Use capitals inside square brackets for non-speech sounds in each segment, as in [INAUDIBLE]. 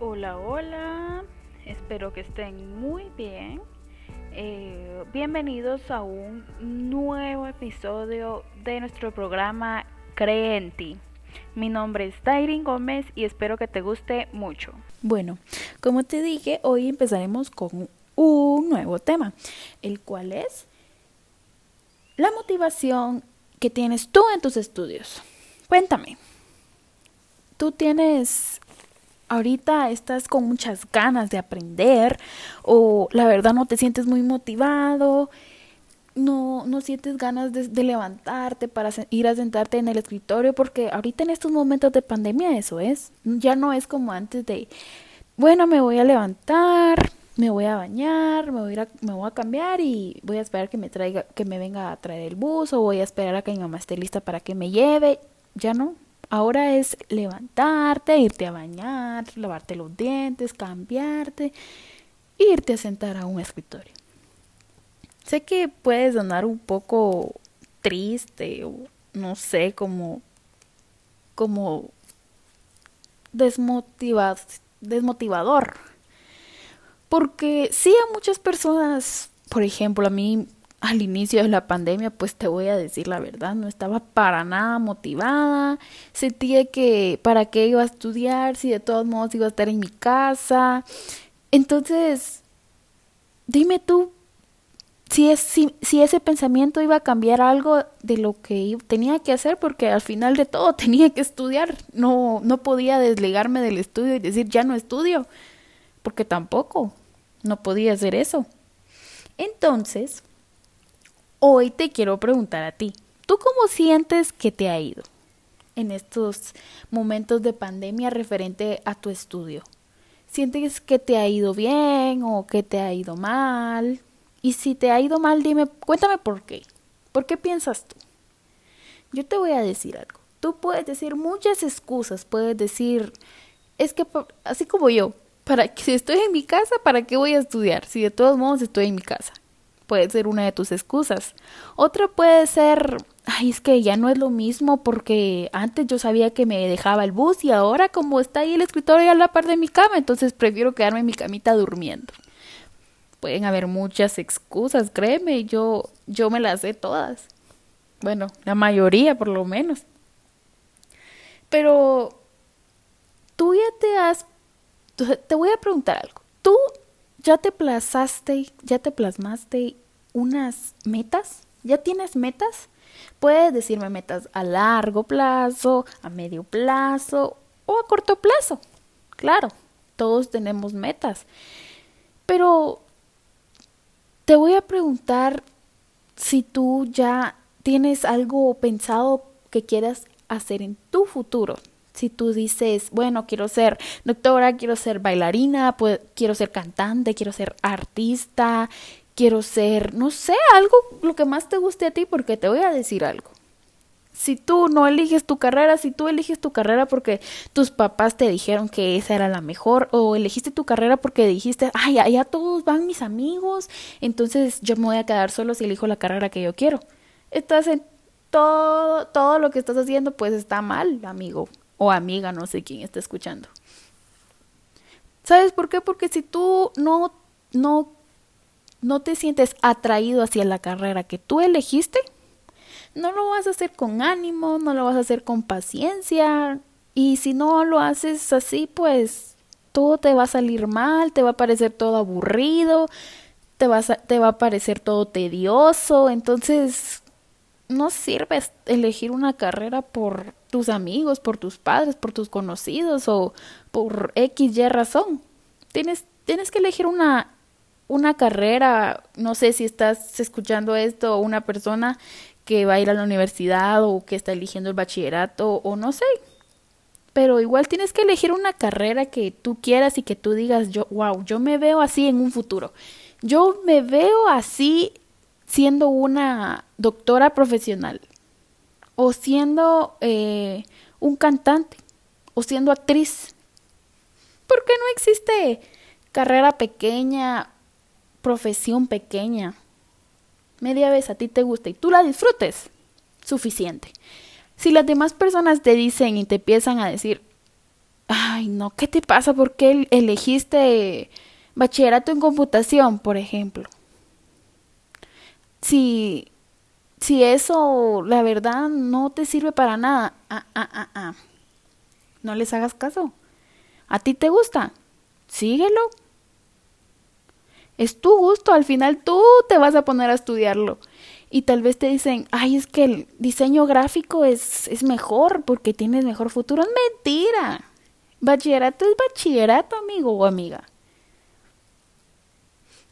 Hola, hola, espero que estén muy bien. Eh, bienvenidos a un nuevo episodio de nuestro programa Cree en ti. Mi nombre es Dairin Gómez y espero que te guste mucho. Bueno, como te dije, hoy empezaremos con un nuevo tema, el cual es la motivación que tienes tú en tus estudios. Cuéntame, ¿tú tienes ahorita estás con muchas ganas de aprender o la verdad no te sientes muy motivado, no, no sientes ganas de, levantarte para ir a sentarte en el escritorio, porque ahorita en estos momentos de pandemia eso es, ya no es como antes de, bueno, me voy a levantar, me voy a bañar, me voy a, me voy a cambiar y voy a esperar que me traiga, que me venga a traer el bus o voy a esperar a que mi mamá esté lista para que me lleve, ya no, Ahora es levantarte, irte a bañar, lavarte los dientes, cambiarte, irte a sentar a un escritorio. Sé que puede sonar un poco triste o no sé, como como desmotivado, desmotivador. Porque sí a muchas personas, por ejemplo, a mí al inicio de la pandemia, pues te voy a decir la verdad, no estaba para nada motivada, sentía que para qué iba a estudiar si de todos modos iba a estar en mi casa. Entonces, dime tú si, es, si, si ese pensamiento iba a cambiar algo de lo que tenía que hacer, porque al final de todo [LAUGHS] tenía que estudiar, no, no podía desligarme del estudio y decir ya no estudio, porque tampoco, no podía hacer eso. Entonces, Hoy te quiero preguntar a ti, ¿tú cómo sientes que te ha ido en estos momentos de pandemia referente a tu estudio? ¿Sientes que te ha ido bien o que te ha ido mal? Y si te ha ido mal, dime, cuéntame por qué. ¿Por qué piensas tú? Yo te voy a decir algo. Tú puedes decir muchas excusas, puedes decir, es que así como yo, para que si estoy en mi casa, ¿para qué voy a estudiar? Si de todos modos estoy en mi casa puede ser una de tus excusas. Otra puede ser, ay, es que ya no es lo mismo porque antes yo sabía que me dejaba el bus y ahora como está ahí el escritorio a la par de mi cama, entonces prefiero quedarme en mi camita durmiendo. Pueden haber muchas excusas, créeme, yo yo me las sé todas. Bueno, la mayoría por lo menos. Pero tú ya te has te voy a preguntar algo. ¿Tú ¿Ya te plazaste, ya te plasmaste unas metas? ¿Ya tienes metas? Puedes decirme metas a largo plazo, a medio plazo o a corto plazo. Claro, todos tenemos metas. Pero te voy a preguntar si tú ya tienes algo pensado que quieras hacer en tu futuro si tú dices, bueno, quiero ser doctora, quiero ser bailarina, quiero ser cantante, quiero ser artista, quiero ser, no sé, algo, lo que más te guste a ti, porque te voy a decir algo. Si tú no eliges tu carrera, si tú eliges tu carrera porque tus papás te dijeron que esa era la mejor, o elegiste tu carrera porque dijiste, ay, allá todos van mis amigos, entonces yo me voy a quedar solo si elijo la carrera que yo quiero. Estás en todo, todo lo que estás haciendo, pues está mal, amigo o amiga, no sé quién está escuchando. ¿Sabes por qué? Porque si tú no, no, no te sientes atraído hacia la carrera que tú elegiste, no lo vas a hacer con ánimo, no lo vas a hacer con paciencia. Y si no lo haces así, pues todo te va a salir mal, te va a parecer todo aburrido, te, vas te va a parecer todo tedioso. Entonces, no sirve elegir una carrera por tus amigos, por tus padres, por tus conocidos o por X, Y razón. Tienes, tienes que elegir una, una carrera, no sé si estás escuchando esto, o una persona que va a ir a la universidad o que está eligiendo el bachillerato o no sé. Pero igual tienes que elegir una carrera que tú quieras y que tú digas, yo, wow, yo me veo así en un futuro. Yo me veo así siendo una doctora profesional o siendo eh, un cantante o siendo actriz. ¿Por qué no existe carrera pequeña, profesión pequeña? Media vez a ti te gusta y tú la disfrutes, suficiente. Si las demás personas te dicen y te empiezan a decir, ay, no, ¿qué te pasa? ¿Por qué elegiste bachillerato en computación, por ejemplo? Si, si eso, la verdad, no te sirve para nada, ah, ah, ah, ah. No les hagas caso. ¿A ti te gusta? Síguelo. Es tu gusto, al final tú te vas a poner a estudiarlo. Y tal vez te dicen, ay, es que el diseño gráfico es, es mejor porque tienes mejor futuro. Es mentira. Bachillerato es bachillerato, amigo o amiga.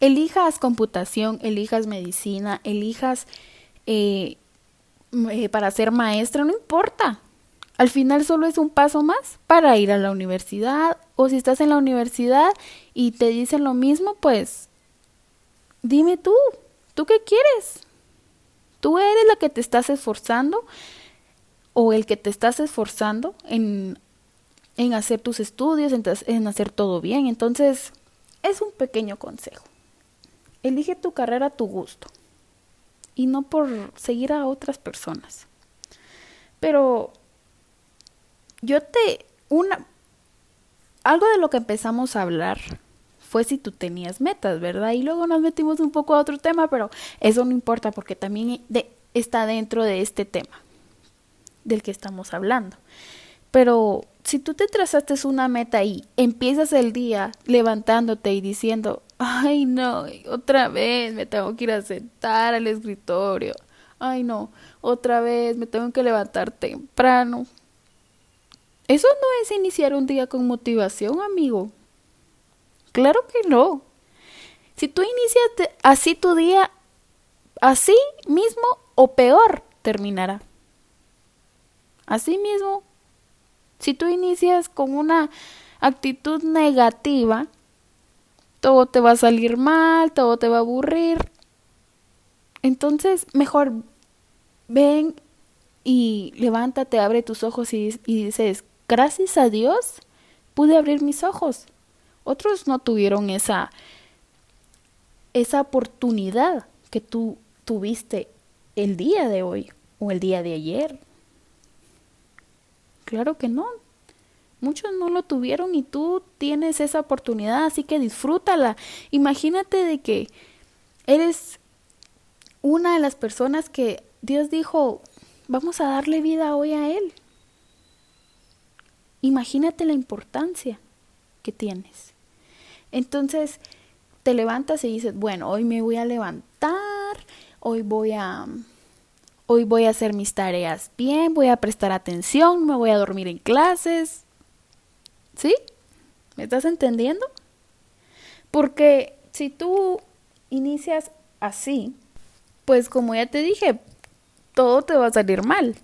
Elijas computación, elijas medicina, elijas eh, eh, para ser maestra, no importa. Al final solo es un paso más para ir a la universidad o si estás en la universidad y te dicen lo mismo, pues dime tú, ¿tú qué quieres? ¿Tú eres la que te estás esforzando o el que te estás esforzando en en hacer tus estudios, en, hacer todo bien. Entonces, es un pequeño consejo. Elige tu carrera a tu gusto y no por seguir a otras personas. Pero yo te una algo de lo que empezamos a hablar fue si tú tenías metas, ¿verdad? Y luego nos metimos un poco a otro tema, pero eso no importa porque también está dentro de este tema del que estamos hablando. Pero si tú te trazaste una meta y empiezas el día levantándote y diciendo, ay no, otra vez me tengo que ir a sentar al escritorio, ay no, otra vez me tengo que levantar temprano. Eso no es iniciar un día con motivación, amigo. Claro que no. Si tú inicias así tu día, así mismo o peor terminará. Así mismo si tú inicias con una actitud negativa, todo te va a salir mal, todo te va a aburrir. Entonces, mejor ven y levántate, abre tus ojos y, dices, gracias a Dios pude abrir mis ojos. Otros no tuvieron esa, esa oportunidad que tú tuviste el día de hoy o el día de ayer. Claro que no. Muchos no lo tuvieron y tú tienes esa oportunidad, así que disfrútala. Imagínate de que eres una de las personas que Dios dijo, vamos a darle vida hoy a Él. Imagínate la importancia que tienes. Entonces te levantas y dices, bueno, hoy me voy a levantar, hoy voy a hoy voy a hacer mis tareas bien, voy a prestar atención, me voy a dormir en clases. ¿Sí? ¿Me estás entendiendo? Porque si tú inicias así, pues como ya te dije, todo te va a salir mal.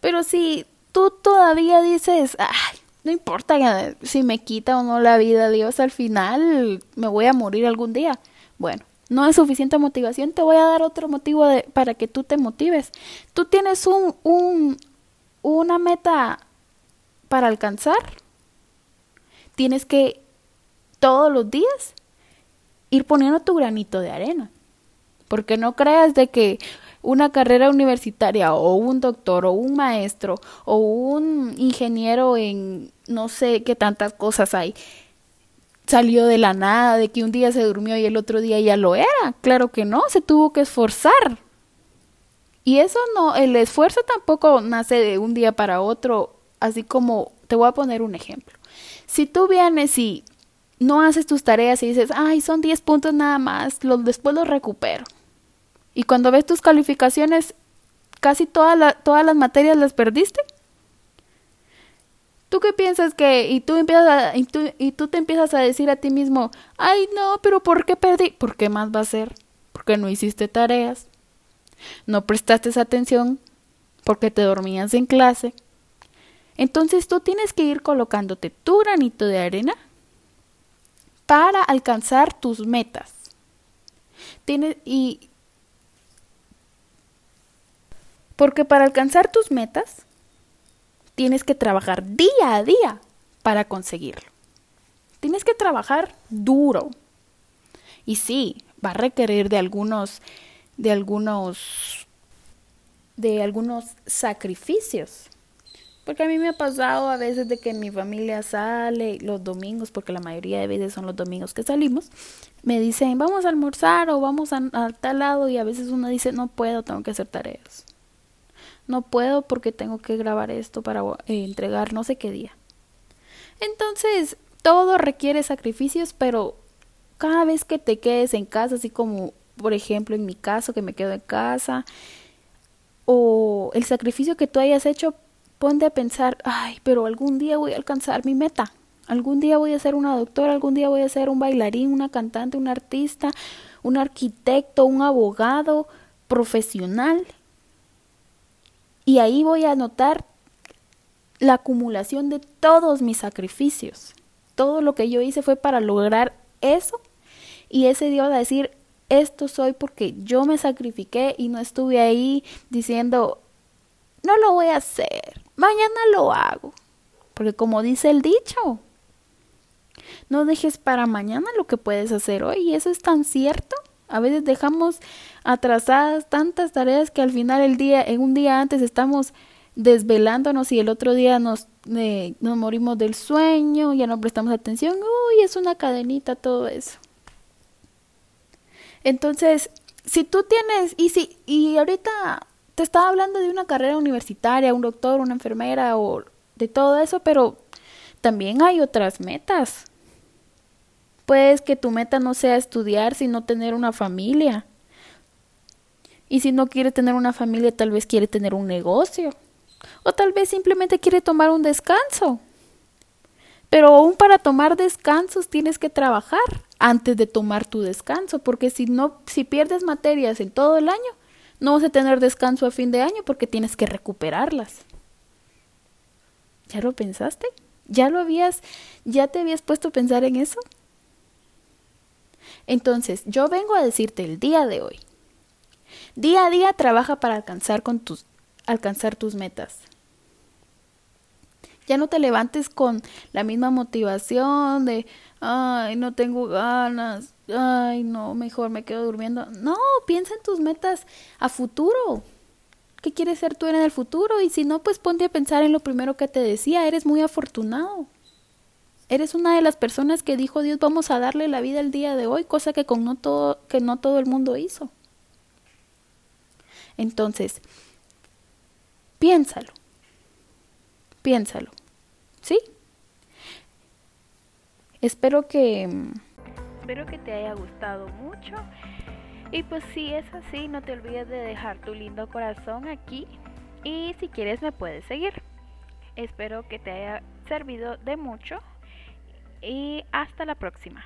Pero si tú todavía dices, ay, no importa si me quita o no la vida, Dios, al final me voy a morir algún día. Bueno, no es suficiente motivación, te voy a dar otro motivo para que tú te motives. Tú tienes un, un, una meta para alcanzar. Tienes que todos los días ir poniendo tu granito de arena. Porque no creas de que una carrera universitaria o un doctor o un maestro o un ingeniero en no sé qué tantas cosas hay salió de la nada, de que un día se durmió y el otro día ya lo era. Claro que no, se tuvo que esforzar. Y eso no, el esfuerzo tampoco nace de un día para otro, así como te voy a poner un ejemplo. Si tú vienes y no haces tus tareas y dices, ay, son 10 puntos nada más, los, después los recupero. Y cuando ves tus calificaciones, casi todas todas las materias las perdiste. ¿Tú qué piensas que y tú te empiezas a decir a ti mismo, "Ay, no, pero ¿por qué perdí?" ¿Por qué más va a ser? Porque no hiciste tareas. No prestaste atención porque te dormías en clase. Entonces tú tienes que ir colocándote tu granito de arena para alcanzar tus metas. Tienes y porque para alcanzar tus metas tienes que trabajar día a día para conseguirlo. Tienes que trabajar duro. Y sí, va a requerir de algunos de algunos de algunos sacrificios. Porque a mí me ha pasado a veces de que mi familia sale los domingos, porque la mayoría de veces son los domingos que salimos, me dicen, vamos a almorzar o vamos a, tal lado y a veces uno dice, no puedo, tengo que hacer tareas. No puedo porque tengo que grabar esto para eh, entregar no sé qué día. Entonces, todo requiere sacrificios, pero cada vez que te quedes en casa, así como por ejemplo en mi caso que me quedo en casa, o el sacrificio que tú hayas hecho, ponte a pensar, ay, pero algún día voy a alcanzar mi meta. Algún día voy a ser una doctora, algún día voy a ser un bailarín, una cantante, un artista, un arquitecto, un abogado profesional. Y ahí voy a notar la acumulación de todos mis sacrificios. Todo lo que yo hice fue para lograr eso. Y ese día va a decir, esto soy porque yo me sacrifiqué y no estuve ahí diciendo, no lo voy a hacer, mañana lo hago. Porque como dice el dicho, no dejes para mañana lo que puedes hacer hoy. Y eso es tan cierto. A veces dejamos atrasadas tantas tareas que al final el día, en un día antes estamos desvelándonos y el otro día nos, eh, nos morimos del sueño, ya no prestamos atención. Uy, es una cadenita todo eso. Entonces, si tú tienes, y si, y ahorita te estaba hablando de una carrera universitaria, un doctor, una enfermera o de todo eso, pero también hay otras metas. Puedes que tu meta no sea estudiar, sino tener una familia. Y si no quiere tener una familia, tal vez quiere tener un negocio. O tal vez simplemente quiere tomar un descanso. Pero aún para tomar descansos tienes que trabajar antes de tomar tu descanso, porque si no, si pierdes materias en todo el año, no vas a tener descanso a fin de año porque tienes que recuperarlas. ¿Ya lo pensaste? ¿Ya lo habías, ya te habías puesto a pensar en eso? Entonces, yo vengo a decirte el día de hoy. Día a día trabaja para alcanzar con tus alcanzar tus metas. Ya no te levantes con la misma motivación de, ay, no tengo ganas, ay, no, mejor me quedo durmiendo. No, piensa en tus metas a futuro. ¿Qué quieres ser tú en el futuro? Y si no, pues ponte a pensar en lo primero que te decía, eres muy afortunado. Eres una de las personas que dijo Dios, vamos a darle la vida el día de hoy, cosa que con no todo que no todo el mundo hizo. Entonces, piénsalo. Piénsalo. ¿Sí? Espero que espero que te haya gustado mucho. Y pues si es así, no te olvides de dejar tu lindo corazón aquí y si quieres me puedes seguir. Espero que te haya servido de mucho y hasta la próxima.